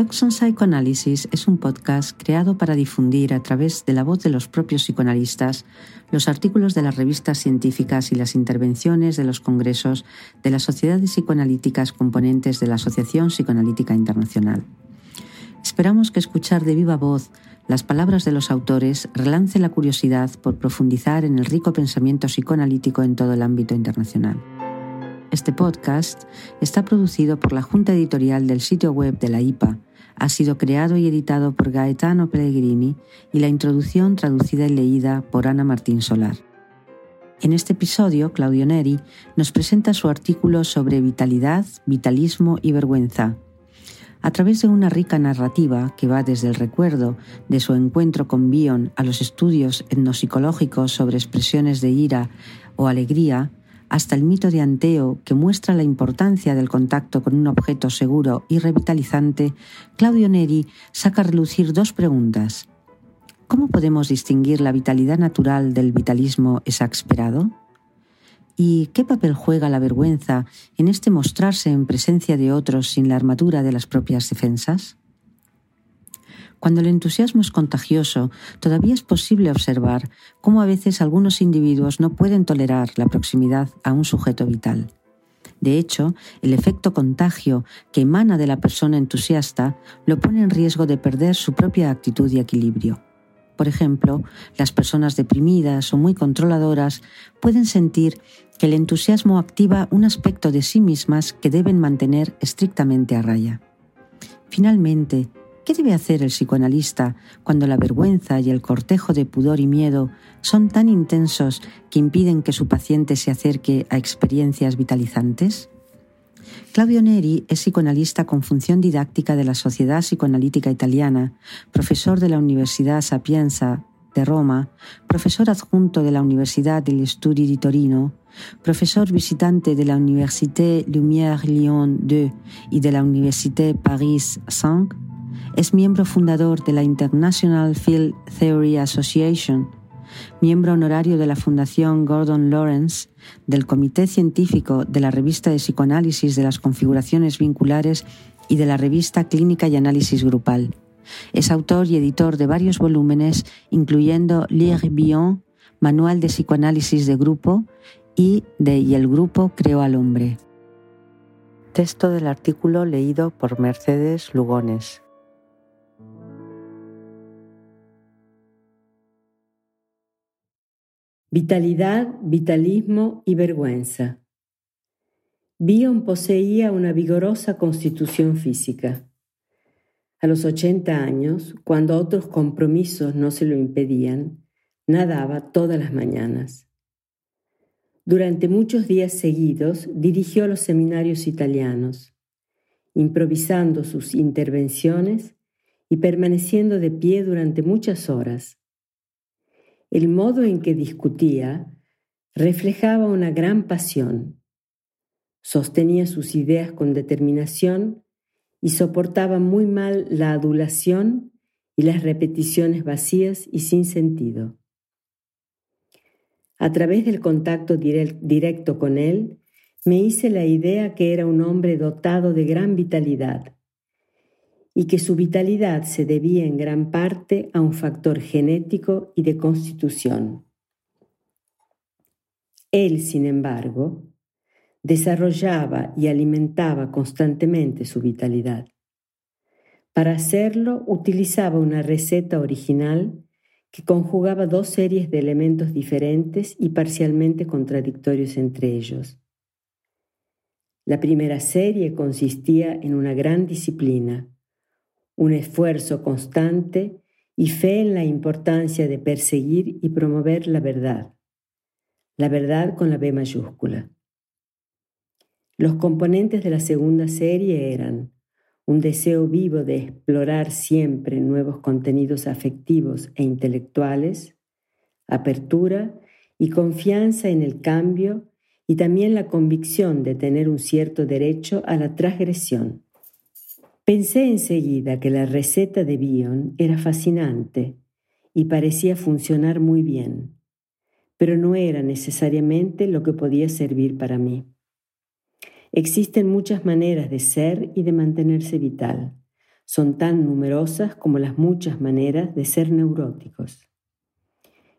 Talks on Psychoanalysis es un podcast creado para difundir a través de la voz de los propios psicoanalistas los artículos de las revistas científicas y las intervenciones de los congresos de las sociedades psicoanalíticas componentes de la Asociación Psicoanalítica Internacional. Esperamos que escuchar de viva voz las palabras de los autores relance la curiosidad por profundizar en el rico pensamiento psicoanalítico en todo el ámbito internacional. Este podcast está producido por la Junta Editorial del sitio web de la IPA, ha sido creado y editado por Gaetano Pellegrini y la introducción traducida y leída por Ana Martín Solar. En este episodio, Claudio Neri nos presenta su artículo sobre vitalidad, vitalismo y vergüenza. A través de una rica narrativa que va desde el recuerdo de su encuentro con Bion a los estudios etnopsicológicos sobre expresiones de ira o alegría, hasta el mito de Anteo, que muestra la importancia del contacto con un objeto seguro y revitalizante, Claudio Neri saca a relucir dos preguntas. ¿Cómo podemos distinguir la vitalidad natural del vitalismo exasperado? ¿Y qué papel juega la vergüenza en este mostrarse en presencia de otros sin la armadura de las propias defensas? Cuando el entusiasmo es contagioso, todavía es posible observar cómo a veces algunos individuos no pueden tolerar la proximidad a un sujeto vital. De hecho, el efecto contagio que emana de la persona entusiasta lo pone en riesgo de perder su propia actitud y equilibrio. Por ejemplo, las personas deprimidas o muy controladoras pueden sentir que el entusiasmo activa un aspecto de sí mismas que deben mantener estrictamente a raya. Finalmente, ¿Qué debe hacer el psicoanalista cuando la vergüenza y el cortejo de pudor y miedo son tan intensos que impiden que su paciente se acerque a experiencias vitalizantes? Claudio Neri es psicoanalista con función didáctica de la Sociedad Psicoanalítica Italiana, profesor de la Universidad Sapienza de Roma, profesor adjunto de la Universidad degli Studi di Torino, profesor visitante de la Université Lumière Lyon II y de la Université Paris 5, es miembro fundador de la International Field Theory Association, miembro honorario de la Fundación Gordon Lawrence, del Comité Científico de la Revista de Psicoanálisis de las Configuraciones Vinculares y de la Revista Clínica y Análisis Grupal. Es autor y editor de varios volúmenes, incluyendo Lire Bion, Manual de Psicoanálisis de Grupo y de Y el Grupo creó al hombre. Texto del artículo leído por Mercedes Lugones. Vitalidad, vitalismo y vergüenza. Bion poseía una vigorosa constitución física. A los 80 años, cuando otros compromisos no se lo impedían, nadaba todas las mañanas. Durante muchos días seguidos dirigió los seminarios italianos, improvisando sus intervenciones y permaneciendo de pie durante muchas horas el modo en que discutía reflejaba una gran pasión. Sostenía sus ideas con determinación y soportaba muy mal la adulación y las repeticiones vacías y sin sentido. A través del contacto directo con él, me hice la idea que era un hombre dotado de gran vitalidad y que su vitalidad se debía en gran parte a un factor genético y de constitución. Él, sin embargo, desarrollaba y alimentaba constantemente su vitalidad. Para hacerlo utilizaba una receta original que conjugaba dos series de elementos diferentes y parcialmente contradictorios entre ellos. La primera serie consistía en una gran disciplina, un esfuerzo constante y fe en la importancia de perseguir y promover la verdad, la verdad con la B mayúscula. Los componentes de la segunda serie eran un deseo vivo de explorar siempre nuevos contenidos afectivos e intelectuales, apertura y confianza en el cambio y también la convicción de tener un cierto derecho a la transgresión. Pensé enseguida que la receta de Bion era fascinante y parecía funcionar muy bien, pero no era necesariamente lo que podía servir para mí. Existen muchas maneras de ser y de mantenerse vital. son tan numerosas como las muchas maneras de ser neuróticos.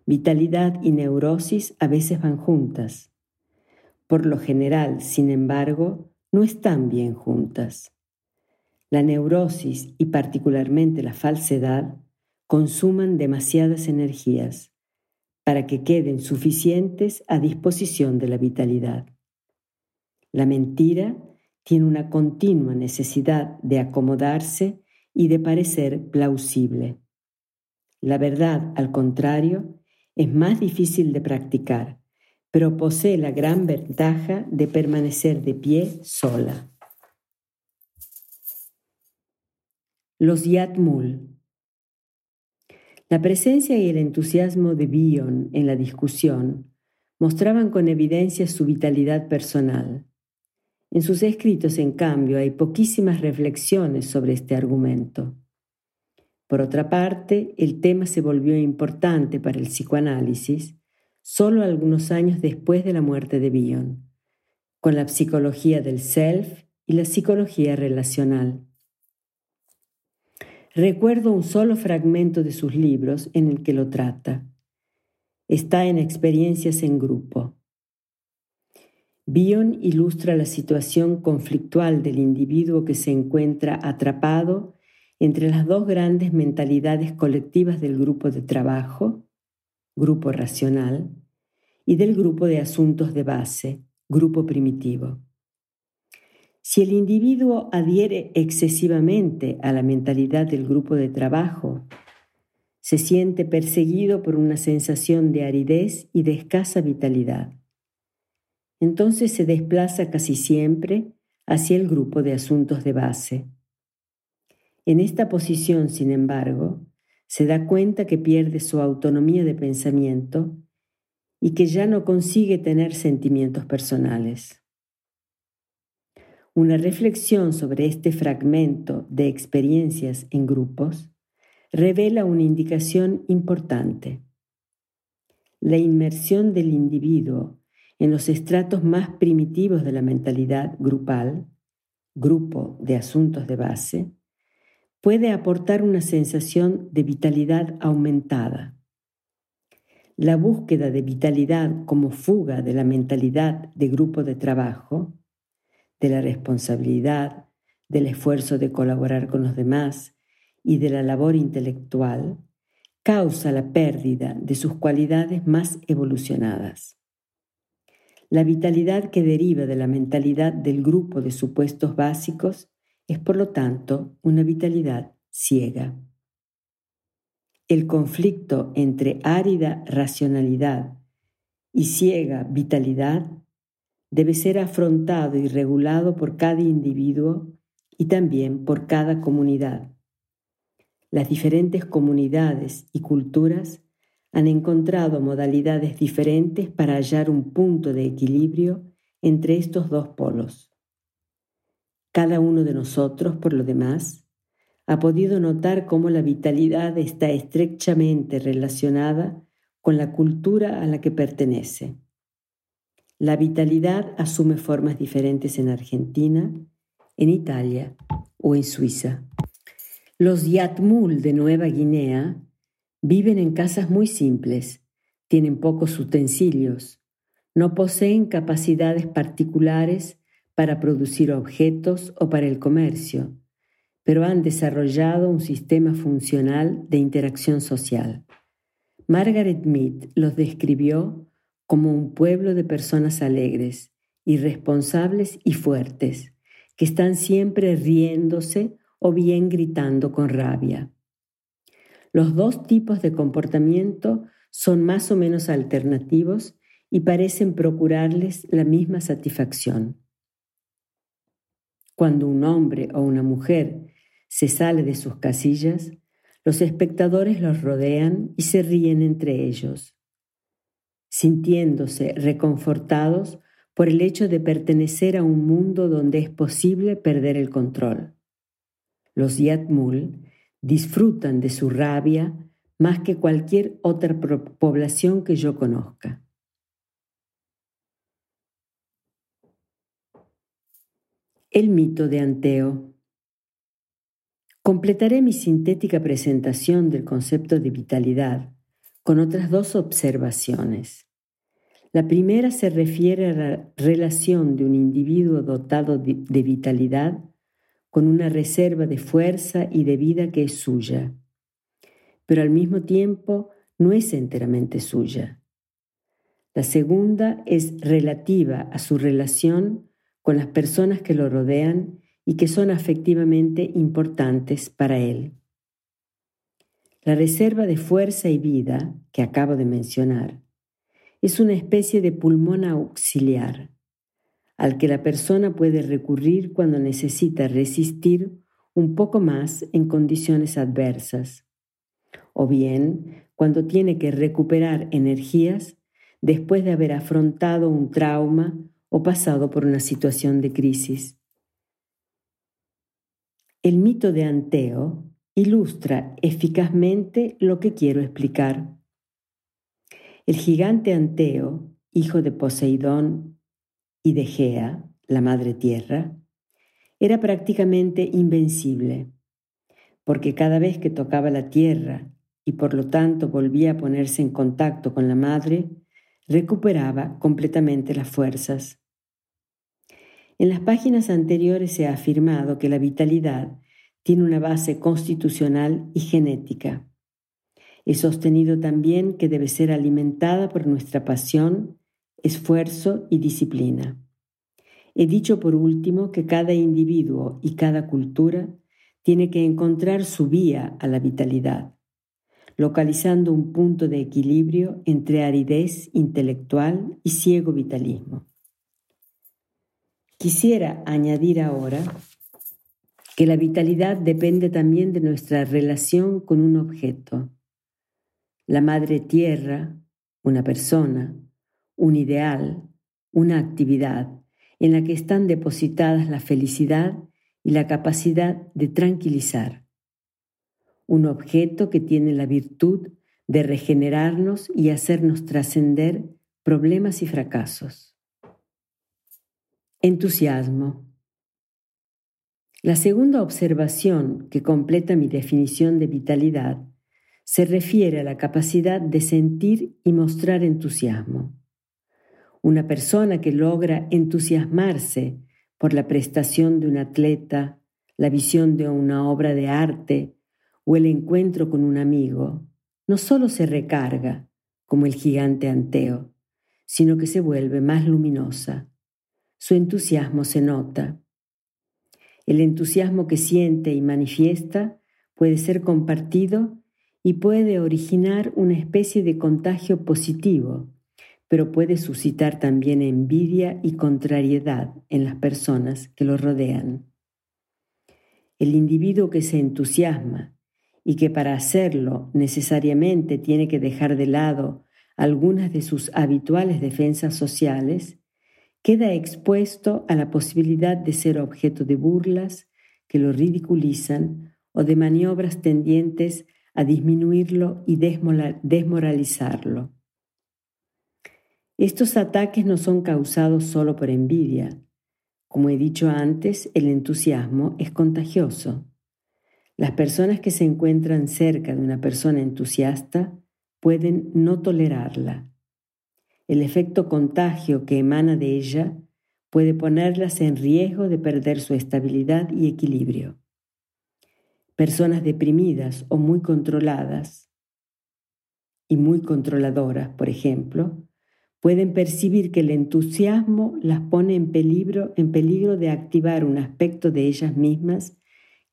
Vitalidad y neurosis a veces van juntas. Por lo general, sin embargo, no están bien juntas. La neurosis y particularmente la falsedad consuman demasiadas energías para que queden suficientes a disposición de la vitalidad. La mentira tiene una continua necesidad de acomodarse y de parecer plausible. La verdad, al contrario, es más difícil de practicar, pero posee la gran ventaja de permanecer de pie sola. Los Yatmul. La presencia y el entusiasmo de Bion en la discusión mostraban con evidencia su vitalidad personal. En sus escritos, en cambio, hay poquísimas reflexiones sobre este argumento. Por otra parte, el tema se volvió importante para el psicoanálisis solo algunos años después de la muerte de Bion, con la psicología del self y la psicología relacional. Recuerdo un solo fragmento de sus libros en el que lo trata. Está en Experiencias en Grupo. Bion ilustra la situación conflictual del individuo que se encuentra atrapado entre las dos grandes mentalidades colectivas del grupo de trabajo, grupo racional, y del grupo de asuntos de base, grupo primitivo. Si el individuo adhiere excesivamente a la mentalidad del grupo de trabajo, se siente perseguido por una sensación de aridez y de escasa vitalidad entonces se desplaza casi siempre hacia el grupo de asuntos de base. En esta posición, sin embargo, se da cuenta que pierde su autonomía de pensamiento y que ya no consigue tener sentimientos personales. Una reflexión sobre este fragmento de experiencias en grupos revela una indicación importante. La inmersión del individuo en los estratos más primitivos de la mentalidad grupal, grupo de asuntos de base, puede aportar una sensación de vitalidad aumentada. La búsqueda de vitalidad como fuga de la mentalidad de grupo de trabajo, de la responsabilidad, del esfuerzo de colaborar con los demás y de la labor intelectual, causa la pérdida de sus cualidades más evolucionadas. La vitalidad que deriva de la mentalidad del grupo de supuestos básicos es por lo tanto una vitalidad ciega. El conflicto entre árida racionalidad y ciega vitalidad debe ser afrontado y regulado por cada individuo y también por cada comunidad. Las diferentes comunidades y culturas han encontrado modalidades diferentes para hallar un punto de equilibrio entre estos dos polos. Cada uno de nosotros, por lo demás, ha podido notar cómo la vitalidad está estrechamente relacionada con la cultura a la que pertenece. La vitalidad asume formas diferentes en Argentina, en Italia o en Suiza. Los Yatmul de Nueva Guinea Viven en casas muy simples, tienen pocos utensilios, no poseen capacidades particulares para producir objetos o para el comercio, pero han desarrollado un sistema funcional de interacción social. Margaret Mead los describió como un pueblo de personas alegres, irresponsables y fuertes, que están siempre riéndose o bien gritando con rabia. Los dos tipos de comportamiento son más o menos alternativos y parecen procurarles la misma satisfacción. Cuando un hombre o una mujer se sale de sus casillas, los espectadores los rodean y se ríen entre ellos, sintiéndose reconfortados por el hecho de pertenecer a un mundo donde es posible perder el control. Los Yatmul disfrutan de su rabia más que cualquier otra población que yo conozca. El mito de Anteo. Completaré mi sintética presentación del concepto de vitalidad con otras dos observaciones. La primera se refiere a la relación de un individuo dotado de vitalidad con una reserva de fuerza y de vida que es suya, pero al mismo tiempo no es enteramente suya. La segunda es relativa a su relación con las personas que lo rodean y que son afectivamente importantes para él. La reserva de fuerza y vida que acabo de mencionar es una especie de pulmón auxiliar al que la persona puede recurrir cuando necesita resistir un poco más en condiciones adversas, o bien cuando tiene que recuperar energías después de haber afrontado un trauma o pasado por una situación de crisis. El mito de Anteo ilustra eficazmente lo que quiero explicar. El gigante Anteo, hijo de Poseidón y de Gea, la madre tierra, era prácticamente invencible, porque cada vez que tocaba la tierra y por lo tanto volvía a ponerse en contacto con la madre, recuperaba completamente las fuerzas. En las páginas anteriores se ha afirmado que la vitalidad tiene una base constitucional y genética. He sostenido también que debe ser alimentada por nuestra pasión esfuerzo y disciplina. He dicho por último que cada individuo y cada cultura tiene que encontrar su vía a la vitalidad, localizando un punto de equilibrio entre aridez intelectual y ciego vitalismo. Quisiera añadir ahora que la vitalidad depende también de nuestra relación con un objeto. La madre tierra, una persona, un ideal, una actividad en la que están depositadas la felicidad y la capacidad de tranquilizar. Un objeto que tiene la virtud de regenerarnos y hacernos trascender problemas y fracasos. Entusiasmo. La segunda observación que completa mi definición de vitalidad se refiere a la capacidad de sentir y mostrar entusiasmo. Una persona que logra entusiasmarse por la prestación de un atleta, la visión de una obra de arte o el encuentro con un amigo, no solo se recarga, como el gigante Anteo, sino que se vuelve más luminosa. Su entusiasmo se nota. El entusiasmo que siente y manifiesta puede ser compartido y puede originar una especie de contagio positivo pero puede suscitar también envidia y contrariedad en las personas que lo rodean. El individuo que se entusiasma y que para hacerlo necesariamente tiene que dejar de lado algunas de sus habituales defensas sociales, queda expuesto a la posibilidad de ser objeto de burlas que lo ridiculizan o de maniobras tendientes a disminuirlo y desmoralizarlo. Estos ataques no son causados solo por envidia. Como he dicho antes, el entusiasmo es contagioso. Las personas que se encuentran cerca de una persona entusiasta pueden no tolerarla. El efecto contagio que emana de ella puede ponerlas en riesgo de perder su estabilidad y equilibrio. Personas deprimidas o muy controladas y muy controladoras, por ejemplo, pueden percibir que el entusiasmo las pone en peligro, en peligro de activar un aspecto de ellas mismas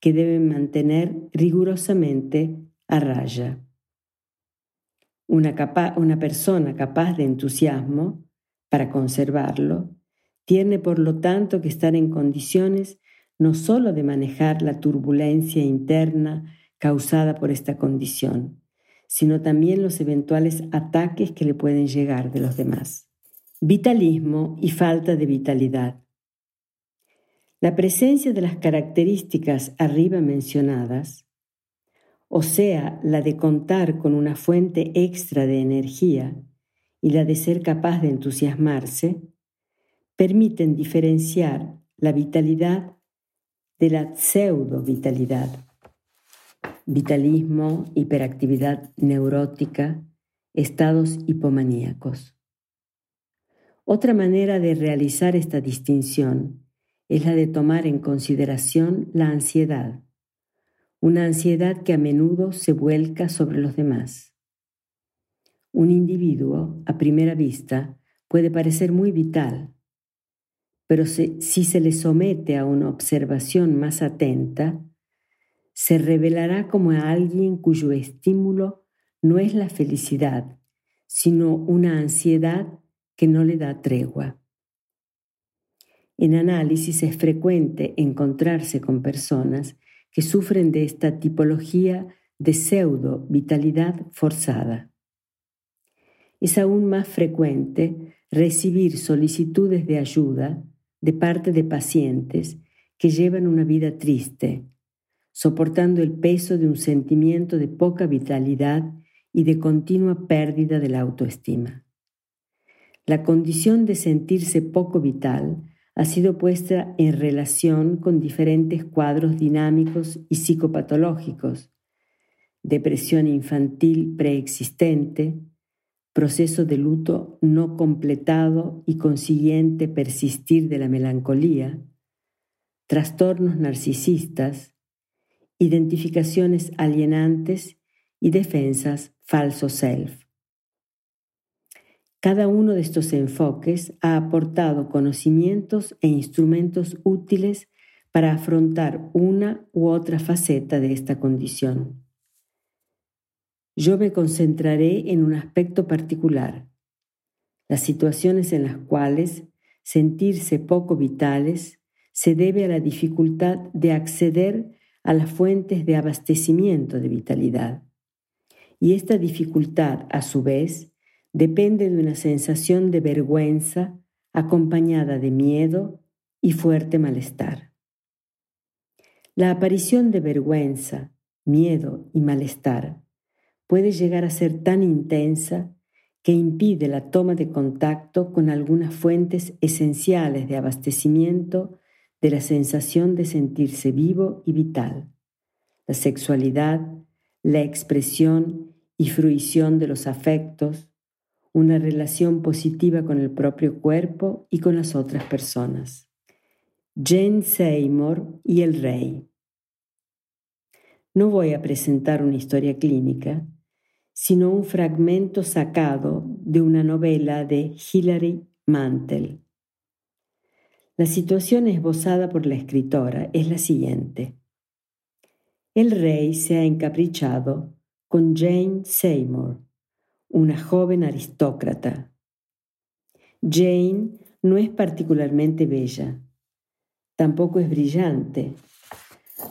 que deben mantener rigurosamente a raya. Una, persona capaz de entusiasmo, para conservarlo, tiene por lo tanto que estar en condiciones no sólo de manejar la turbulencia interna causada por esta condición, sino también los eventuales ataques que le pueden llegar de los demás. Vitalismo y falta de vitalidad. La presencia de las características arriba mencionadas, o sea, la de contar con una fuente extra de energía y la de ser capaz de entusiasmarse, permiten diferenciar la vitalidad de la pseudo-vitalidad vitalismo, hiperactividad neurótica, estados hipomaníacos. Otra manera de realizar esta distinción es la de tomar en consideración la ansiedad, una ansiedad que a menudo se vuelca sobre los demás. Un individuo, a primera vista, puede parecer muy vital, pero si, se le somete a una observación más atenta, se revelará como a alguien cuyo estímulo no es la felicidad, sino una ansiedad que no le da tregua. En análisis es frecuente encontrarse con personas que sufren de esta tipología de pseudo vitalidad forzada. Es aún más frecuente recibir solicitudes de ayuda de parte de pacientes que llevan una vida triste, soportando el peso de un sentimiento de poca vitalidad y de continua pérdida de la autoestima. La condición de sentirse poco vital ha sido puesta en relación con diferentes cuadros dinámicos y psicopatológicos, depresión infantil preexistente, proceso de luto no completado y consiguiente persistir de la melancolía, trastornos narcisistas, identificaciones alienantes y defensas falso self. Cada uno de estos enfoques ha aportado conocimientos e instrumentos útiles para afrontar una u otra faceta de esta condición. Yo me concentraré en un aspecto particular, las situaciones en las cuales sentirse poco vitales se debe a la dificultad de acceder a las fuentes de abastecimiento de vitalidad. Y esta dificultad, a su vez, depende de una sensación de vergüenza acompañada de miedo y fuerte malestar. La aparición de vergüenza, miedo y malestar puede llegar a ser tan intensa que impide la toma de contacto con algunas fuentes esenciales de abastecimiento de la sensación de sentirse vivo y vital, la sexualidad, la expresión y fruición de los afectos, una relación positiva con el propio cuerpo y con las otras personas. Jane Seymour y el rey. No voy a presentar una historia clínica, sino un fragmento sacado de una novela de Hilary Mantel. La situación esbozada por la escritora es la siguiente. El rey se ha encaprichado con Jane Seymour, una joven aristócrata. Jane no es particularmente bella, tampoco es brillante.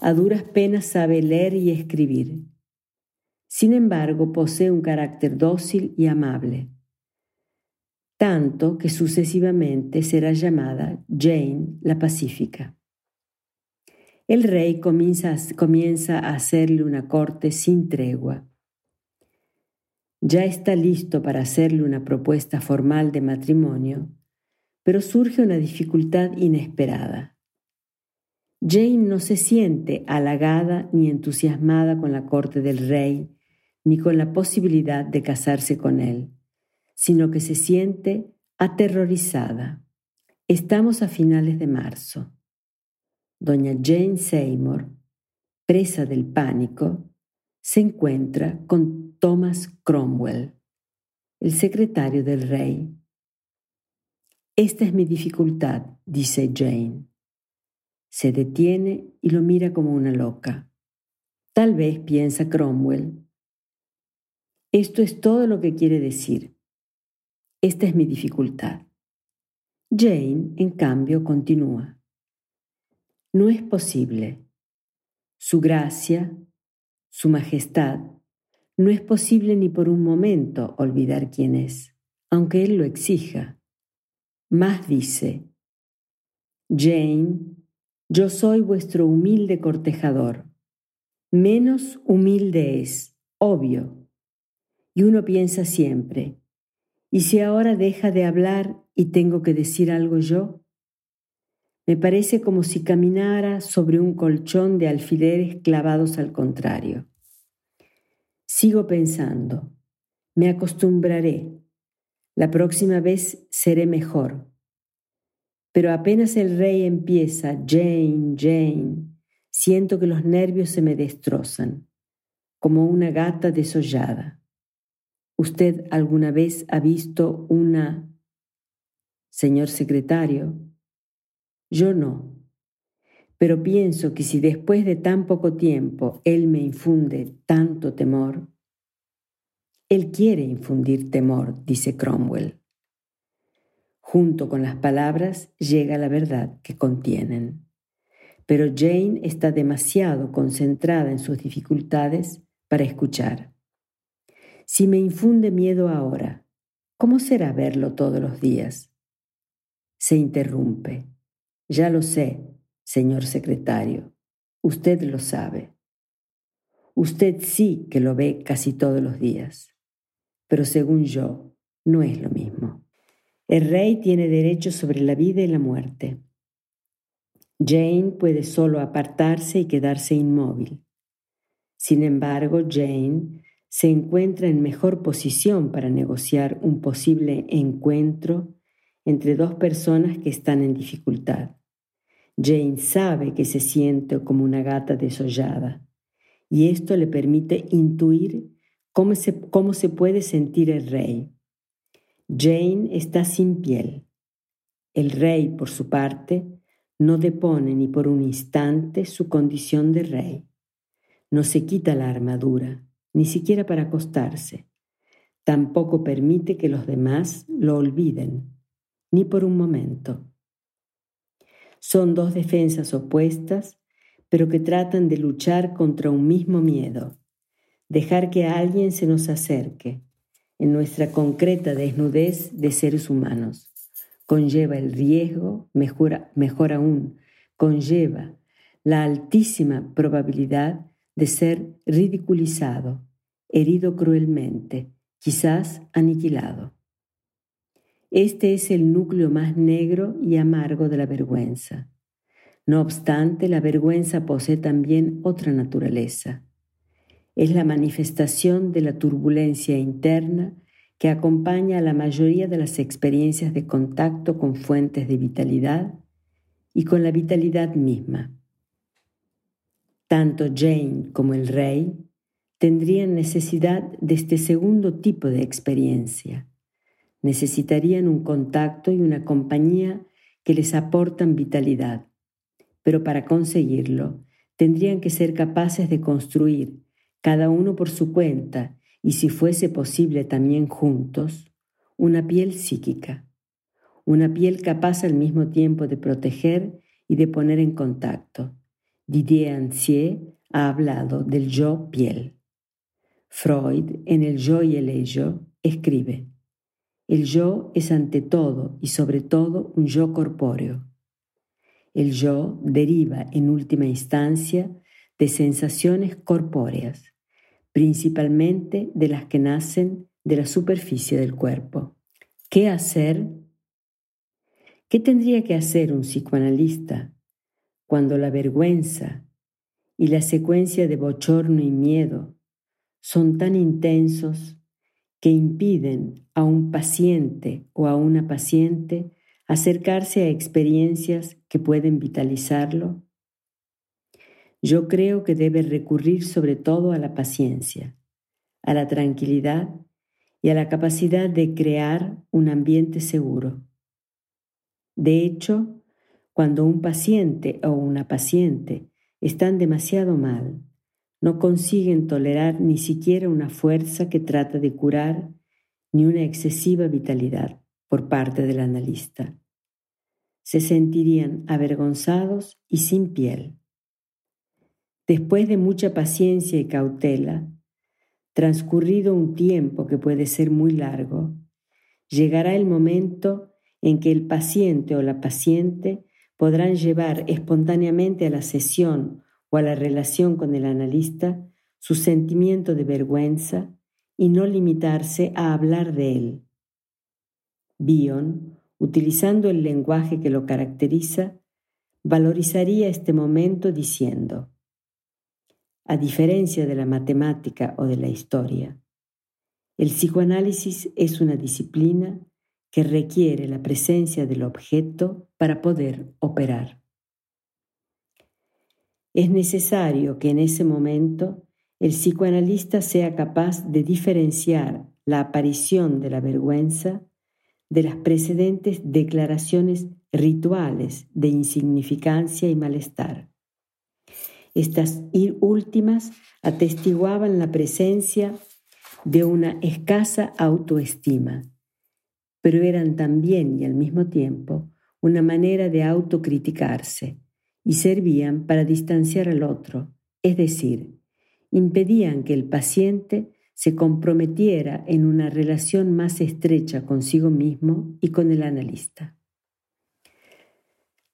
A duras penas sabe leer y escribir. Sin embargo, posee un carácter dócil y amable, tanto que sucesivamente será llamada Jane la Pacífica. El rey comienza, comienza a hacerle una corte sin tregua ya está listo para hacerle una propuesta formal de matrimonio, pero surge una dificultad inesperada. Jane no se siente halagada ni entusiasmada con la corte del rey, ni con la posibilidad de casarse con él, sino que se siente aterrorizada. Estamos a finales de marzo. Doña Jane Seymour, presa del pánico, se encuentra con Thomas Cromwell, el secretario del rey. Esta es mi dificultad, dice Jane. Se detiene y lo mira como una loca. Tal vez piensa Cromwell. Esto es todo lo que quiere decir. Esta es mi dificultad. Jane, en cambio, continúa. No es posible. Su gracia, su majestad, no es posible ni por un momento olvidar quién es, aunque él lo exija. Más dice, Jane, yo soy vuestro humilde cortejador. Menos humilde es, obvio. Y uno piensa siempre, ¿y si ahora deja de hablar y tengo que decir algo yo? Me parece como si caminara sobre un colchón de alfileres clavados al contrario. Sigo pensando, me acostumbraré, la próxima vez seré mejor. Pero apenas el rey empieza, Jane, Jane, siento que los nervios se me destrozan, como una gata desollada. ¿Usted alguna vez ha visto una... Señor secretario, yo no. Pero pienso que si después de tan poco tiempo Él me infunde tanto temor, Él quiere infundir temor, dice Cromwell. Junto con las palabras llega la verdad que contienen. Pero Jane está demasiado concentrada en sus dificultades para escuchar. Si me infunde miedo ahora, ¿cómo será verlo todos los días? Se interrumpe. Ya lo sé, señor secretario. Usted lo sabe. Usted sí que lo ve casi todos los días. Pero según yo, no es lo mismo. El rey tiene derecho sobre la vida y la muerte. Jane puede solo apartarse y quedarse inmóvil. Sin embargo, Jane se encuentra en mejor posición para negociar un posible encuentro entre dos personas que están en dificultad. Jane sabe que se siente como una gata desollada y esto le permite intuir cómo se, cómo se puede sentir el rey. Jane está sin piel. El rey, por su parte, no depone ni por un instante su condición de rey. No se quita la armadura, ni siquiera para acostarse. Tampoco permite que los demás lo olviden, ni por un momento. Son dos defensas opuestas, pero que tratan de luchar contra un mismo miedo, dejar que alguien se nos acerque en nuestra concreta desnudez de seres humanos. Conlleva el riesgo, mejor, mejor aún, conlleva la altísima probabilidad de ser ridiculizado, herido cruelmente, quizás aniquilado. Este es el núcleo más negro y amargo de la vergüenza. No obstante, la vergüenza posee también otra naturaleza. Es la manifestación de la turbulencia interna que acompaña a la mayoría de las experiencias de contacto con fuentes de vitalidad y con la vitalidad misma. Tanto Jane como el rey tendrían necesidad de este segundo tipo de experiencia necesitarían un contacto y una compañía que les aportan vitalidad. Pero para conseguirlo, tendrían que ser capaces de construir, cada uno por su cuenta, y si fuese posible también juntos, una piel psíquica, una piel capaz al mismo tiempo de proteger y de poner en contacto. Didier Ancier ha hablado del yo piel. Freud, en el yo y el ello, escribe, el yo es ante todo y sobre todo un yo corpóreo. El yo deriva en última instancia de sensaciones corpóreas, principalmente de las que nacen de la superficie del cuerpo. ¿Qué hacer? ¿Qué tendría que hacer un psicoanalista cuando la vergüenza y la secuencia de bochorno y miedo son tan intensos que impiden a un paciente o a una paciente acercarse a experiencias que pueden vitalizarlo? Yo creo que debe recurrir sobre todo a la paciencia, a la tranquilidad y a la capacidad de crear un ambiente seguro. De hecho, cuando un paciente o una paciente están demasiado mal, no consiguen tolerar ni siquiera una fuerza que trata de curar ni una excesiva vitalidad por parte del analista. Se sentirían avergonzados y sin piel. Después de mucha paciencia y cautela, transcurrido un tiempo que puede ser muy largo, llegará el momento en que el paciente o la paciente podrán llevar espontáneamente a la sesión o a la relación con el analista su sentimiento de vergüenza y no limitarse a hablar de él. Bion, utilizando el lenguaje que lo caracteriza, valorizaría este momento diciendo, a diferencia de la matemática o de la historia, el psicoanálisis es una disciplina que requiere la presencia del objeto para poder operar. Es necesario que en ese momento el psicoanalista sea capaz de diferenciar la aparición de la vergüenza de las precedentes declaraciones rituales de insignificancia y malestar. Estas últimas atestiguaban la presencia de una escasa autoestima, pero eran también y al mismo tiempo una manera de autocriticarse y servían para distanciar al otro, es decir, impedían que el paciente se comprometiera en una relación más estrecha consigo mismo y con el analista.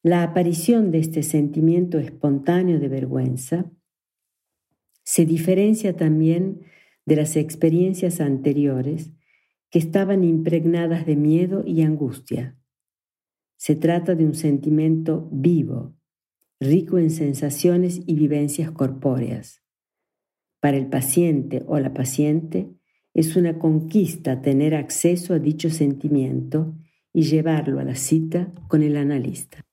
La aparición de este sentimiento espontáneo de vergüenza se diferencia también de las experiencias anteriores que estaban impregnadas de miedo y angustia. Se trata de un sentimiento vivo, rico en sensaciones y vivencias corpóreas. Para el paciente o la paciente es una conquista tener acceso a dicho sentimiento y llevarlo a la cita con el analista.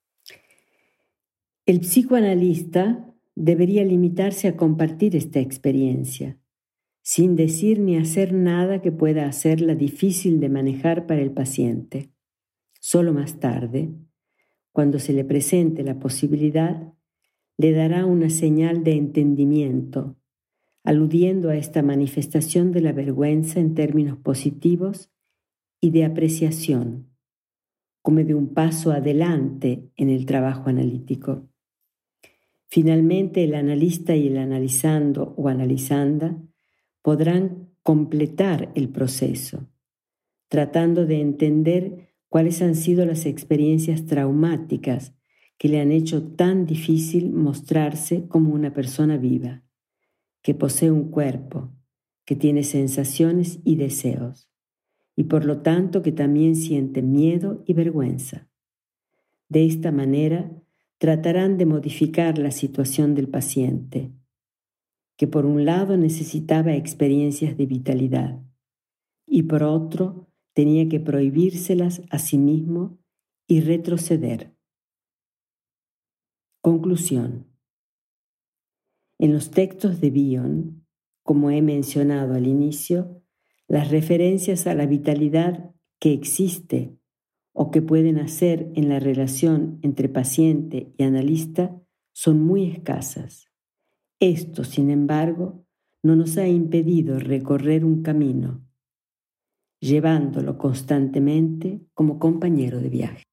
El psicoanalista debería limitarse a compartir esta experiencia, sin decir ni hacer nada que pueda hacerla difícil de manejar para el paciente. Solo más tarde, cuando se le presente la posibilidad, le dará una señal de entendimiento, aludiendo a esta manifestación de la vergüenza en términos positivos y de apreciación, como de un paso adelante en el trabajo analítico. Finalmente, el analista y el analizando o analizanda podrán completar el proceso, tratando de entender cuáles han sido las experiencias traumáticas que le han hecho tan difícil mostrarse como una persona viva, que posee un cuerpo, que tiene sensaciones y deseos, y por lo tanto que también siente miedo y vergüenza. De esta manera, tratarán de modificar la situación del paciente, que por un lado necesitaba experiencias de vitalidad y por otro tenía que prohibírselas a sí mismo y retroceder. Conclusión. En los textos de Bion, como he mencionado al inicio, las referencias a la vitalidad que existe o que pueden hacer en la relación entre paciente y analista son muy escasas. Esto, sin embargo, no nos ha impedido recorrer un camino, llevándolo constantemente como compañero de viaje.